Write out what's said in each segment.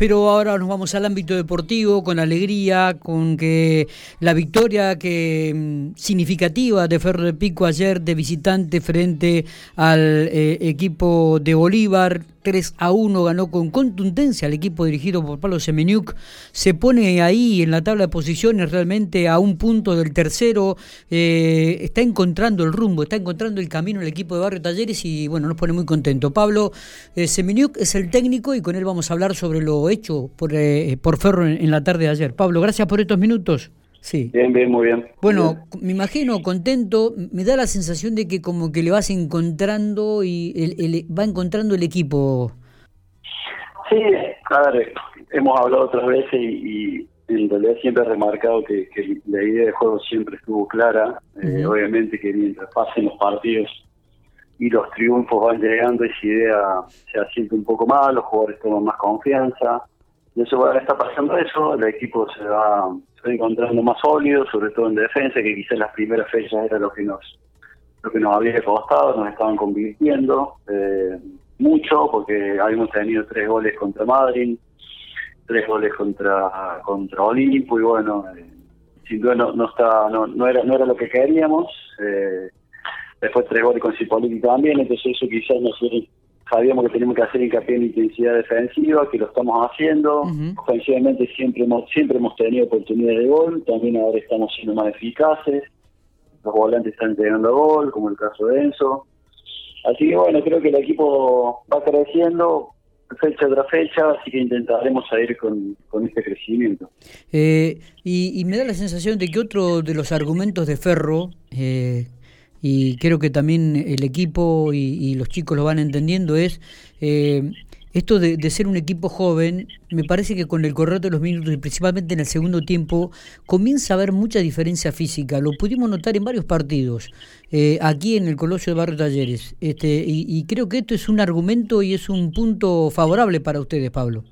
Pero ahora nos vamos al ámbito deportivo con alegría, con que la victoria que mm, significativa de Ferro Pico ayer de visitante frente al eh, equipo de Bolívar 3 a 1 ganó con contundencia al equipo dirigido por Pablo Semeniuk. Se pone ahí en la tabla de posiciones realmente a un punto del tercero. Eh, está encontrando el rumbo, está encontrando el camino el equipo de Barrio Talleres y bueno, nos pone muy contento. Pablo eh, es el técnico y con él vamos a hablar sobre lo hecho por, eh, por Ferro en, la tarde de ayer. Pablo, gracias por estos minutos. Sí. Bien, bien, muy bien. Bueno, me imagino contento, me da la sensación de que como que le vas encontrando y el, va encontrando el equipo. Sí, a ver, hemos hablado otras veces y, en realidad siempre he remarcado que, la idea de juego siempre estuvo clara. Eh, obviamente que mientras pasen los partidos y los triunfos van llegando, esa idea se asiente un poco más, los jugadores toman más confianza. Y eso ahora está pasando eso, el equipo se va estoy encontrando más sólido, sobre todo en defensa, que quizás las primeras fechas era lo que nos lo que nos había costado, nos estaban convirtiendo eh, mucho, porque habíamos tenido tres goles contra Madrid, tres goles contra contra Olimpo, y bueno, eh, sin duda no, no, está, no, no, era, no era lo que queríamos. Eh, después tres goles con Cipoliti también, entonces eso quizás nos sabíamos que teníamos que hacer hincapié en intensidad defensiva, que lo estamos haciendo. Ofensivamente siempre hemos, siempre hemos tenido oportunidades de gol, también ahora estamos siendo más eficaces. Los volantes están llegando a gol, como el caso de Enzo. Así que bueno, creo que el equipo va creciendo fecha tras fecha, así que intentaremos salir con, con este crecimiento. Eh, y, y, me da la sensación de que otro de los argumentos de Ferro, eh, y creo que también el equipo y, los chicos lo van entendiendo, es eh, esto de, ser un equipo joven, me parece que con el correr de los minutos y principalmente en el segundo tiempo comienza a haber mucha diferencia física. Lo pudimos notar en varios partidos, eh, aquí en el Colosio de Barrio Talleres. Este, y creo que esto es un argumento y es un punto favorable para ustedes, Pablo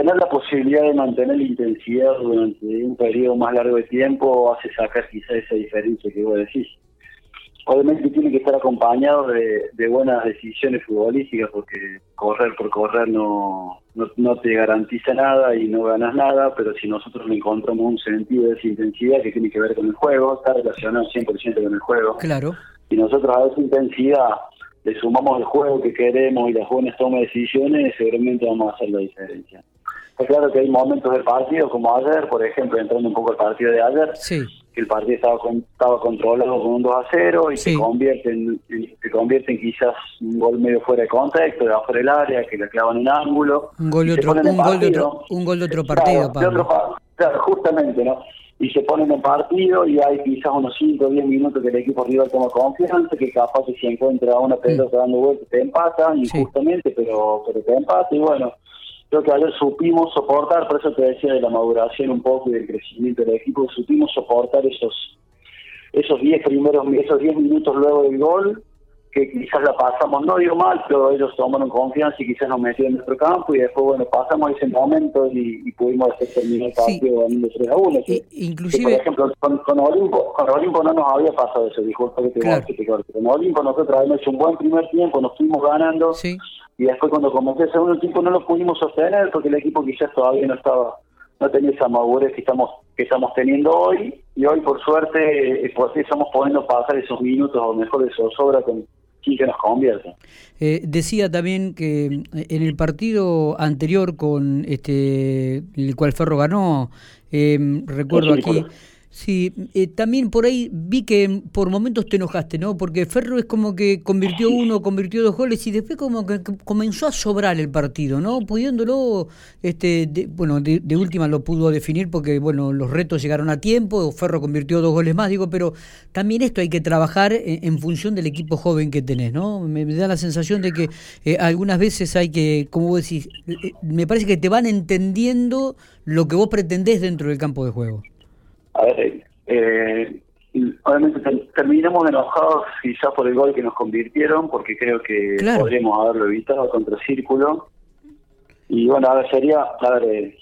tener la posibilidad de mantener la intensidad durante un periodo más largo de tiempo hace sacar quizá esa diferencia que vos decís. Obviamente tiene que estar acompañado de, buenas decisiones futbolísticas porque correr por correr no, no, te garantiza nada y no ganas nada, pero si nosotros le encontramos un sentido de esa intensidad que tiene que ver con el juego, está relacionado 100% con el juego. Claro. Y nosotros a esa intensidad le sumamos el juego que queremos y las buenas tomas de decisiones, seguramente vamos a hacer la diferencia. Está claro que hay momentos del partido, como ayer, por ejemplo, entrando un poco al partido de ayer, que el partido estaba estaba controlado con un 2 a 0 y se convierte en, se convierte en quizás un gol medio fuera de contexto, de afuera del área, que le clavan un ángulo. Un gol de otro, un gol de otro, un gol de otro partido, claro, justamente, ¿no? y se ponen en partido y hay quizás unos 5 o 10 minutos que el equipo rival toma confianza, que capaz que si encuentra una pelota dando vueltas te empatan injustamente, pero, pero te empata y bueno, creo que ayer supimos soportar, por eso te decía de la maduración un poco y del crecimiento del equipo, supimos soportar esos esos 10 primeros esos 10 minutos luego del gol que quizás la pasamos, no digo mal, pero ellos tomaron confianza y quizás nos metieron en nuestro campo y después, bueno, pasamos ese momento y, pudimos hacer terminar el partido ganando 3 a 1. inclusive... por ejemplo, con, Olimpo, con Olimpo no nos había pasado eso, disculpa que te claro. que Con Olimpo nosotros habíamos hecho un buen primer tiempo, nos fuimos ganando y después cuando comenzó el segundo tiempo no lo pudimos sostener porque el equipo quizás todavía no estaba no tenía esa madurez que estamos que estamos teniendo hoy y hoy por suerte eh, pues estamos pudiendo pasar esos minutos o mejor de zozobra con sí convierte. Eh, decía también que eh, en el partido anterior con este el cual Ferro ganó, eh, recuerdo aquí, Sí, eh, también por ahí vi que por momentos te enojaste, ¿no? Porque Ferro es como que convirtió uno, convirtió dos goles y después como que comenzó a sobrar el partido, ¿no? Pudiéndolo, este, bueno, de, última lo pudo definir porque, bueno, los retos llegaron a tiempo, Ferro convirtió dos goles más, digo, pero también esto hay que trabajar en, función del equipo joven que tenés, ¿no? Me, da la sensación de que eh, algunas veces hay que, como vos decís, eh, me parece que te van entendiendo lo que vos pretendés dentro del campo de juego. A ver, eh, obviamente terminamos enojados quizás por el gol que nos convirtieron, porque creo que podríamos haberlo evitado contra Círculo. Y bueno, a ver, sería, a ver, eh,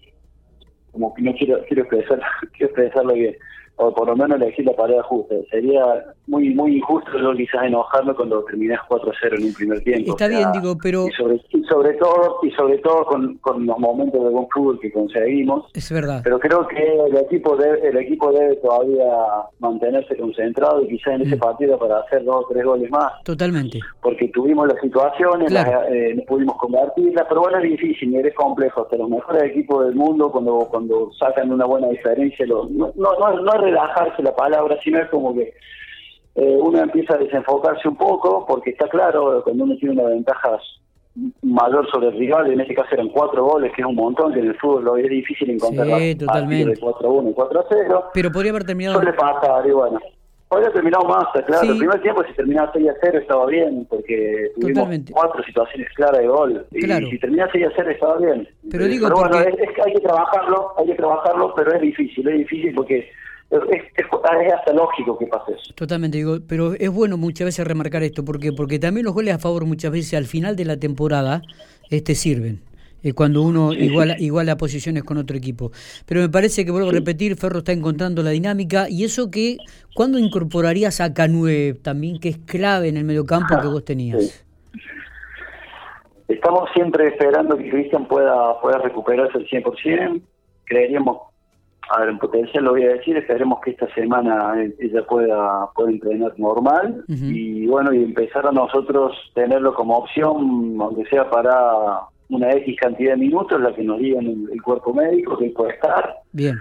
como que no quiero quiero expresar, quiero expresarlo bien. O por lo menos elegir la pareja justa. Sería muy muy injusto yo quizás enojarme cuando terminás 4-0 en un primer tiempo. Está bien, digo, pero... Y sobre, sobre todo y sobre todo con, con, los momentos de buen fútbol que conseguimos. Es verdad. Pero creo que el equipo debe, el equipo debe todavía mantenerse concentrado y quizás en ese mm. partido para hacer dos o tres goles más. Totalmente. Porque tuvimos las situaciones, eh, no pudimos convertirlas, pero bueno, es difícil, es complejo. Hasta los mejores equipos del mundo, cuando cuando sacan una buena diferencia, no, no, no, no relajarse la palabra, sino es como que eh, uno empieza a desenfocarse un poco, porque está claro, cuando uno tiene una ventaja mayor sobre el rival, en este caso eran cuatro goles, que es un montón, que en el fútbol es difícil encontrar sí, totalmente. de 4-1 y 4-0. Pero podría haber terminado... Suele pasar, y bueno. Podría terminado más, claro. El primer tiempo, si terminaba 6 0, estaba bien, porque tuvimos cuatro situaciones claras de gol. Y si terminaba 6 0, estaba bien. Pero, digo, bueno, es, que hay que trabajarlo, hay que trabajarlo, pero es difícil, es difícil porque es, hasta lógico que pase eso. Totalmente, digo, pero es bueno muchas veces remarcar esto, porque porque también los goles a favor muchas veces al final de la temporada este sirven. Eh, cuando uno iguala, iguala posiciones con otro equipo. Pero me parece que, vuelvo a repetir, Ferro está encontrando la dinámica y eso que, ¿cuándo incorporarías a Canue también, que es clave en el mediocampo que vos tenías? Estamos siempre esperando que Cristian pueda, pueda recuperarse al 100%. Creeríamos a ver, en potencial lo voy a decir, esperemos que esta semana ella pueda, pueda entrenar normal y bueno, y empezar a nosotros tenerlo como opción, aunque sea para una X cantidad de minutos, la que nos digan el, el cuerpo médico que puede estar. Bien.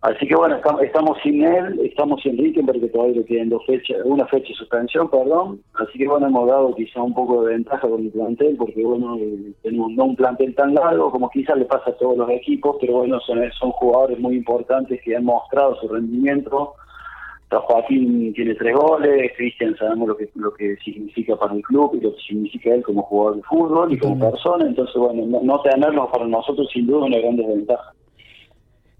Así que bueno, estamos, sin él, estamos sin Rickenberg, que todavía le quedan dos fechas, una fecha de suspensión, perdón. Así que bueno, hemos dado quizá un poco de ventaja con el plantel, porque bueno, tenemos no un plantel tan largo como quizás le pasa a todos los equipos, pero bueno, son, son jugadores muy importantes que han mostrado su rendimiento. Joaquín tiene tres goles, Cristian sabemos lo que lo que significa para el club y lo que significa él como jugador de fútbol y como persona, entonces bueno, no, no tenerlos para nosotros sin duda una gran desventaja.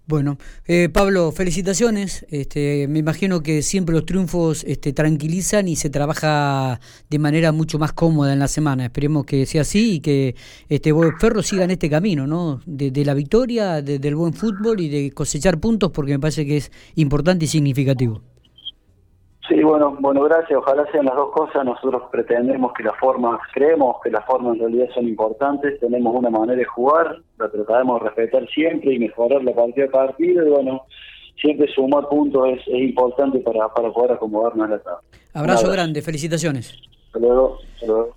Bueno, eh, Pablo, felicitaciones. Este, me imagino que siempre los triunfos este, tranquilizan y se trabaja de manera mucho más cómoda en la semana. Esperemos que sea así y que este Ferro siga en este camino, ¿no? De, la victoria, del buen fútbol y de cosechar puntos, porque me parece que es importante y significativo. Sí, bueno, bueno, gracias. Ojalá sean las dos cosas. Nosotros pretendemos que las formas, creemos que las formas en realidad son importantes. Tenemos una manera de jugar, la trataremos de respetar siempre y mejorar la partida de partido. Y bueno, siempre sumar puntos es, importante para, para poder acomodarnos a la tabla. Abrazo grande, felicitaciones. Hasta luego. Hasta luego.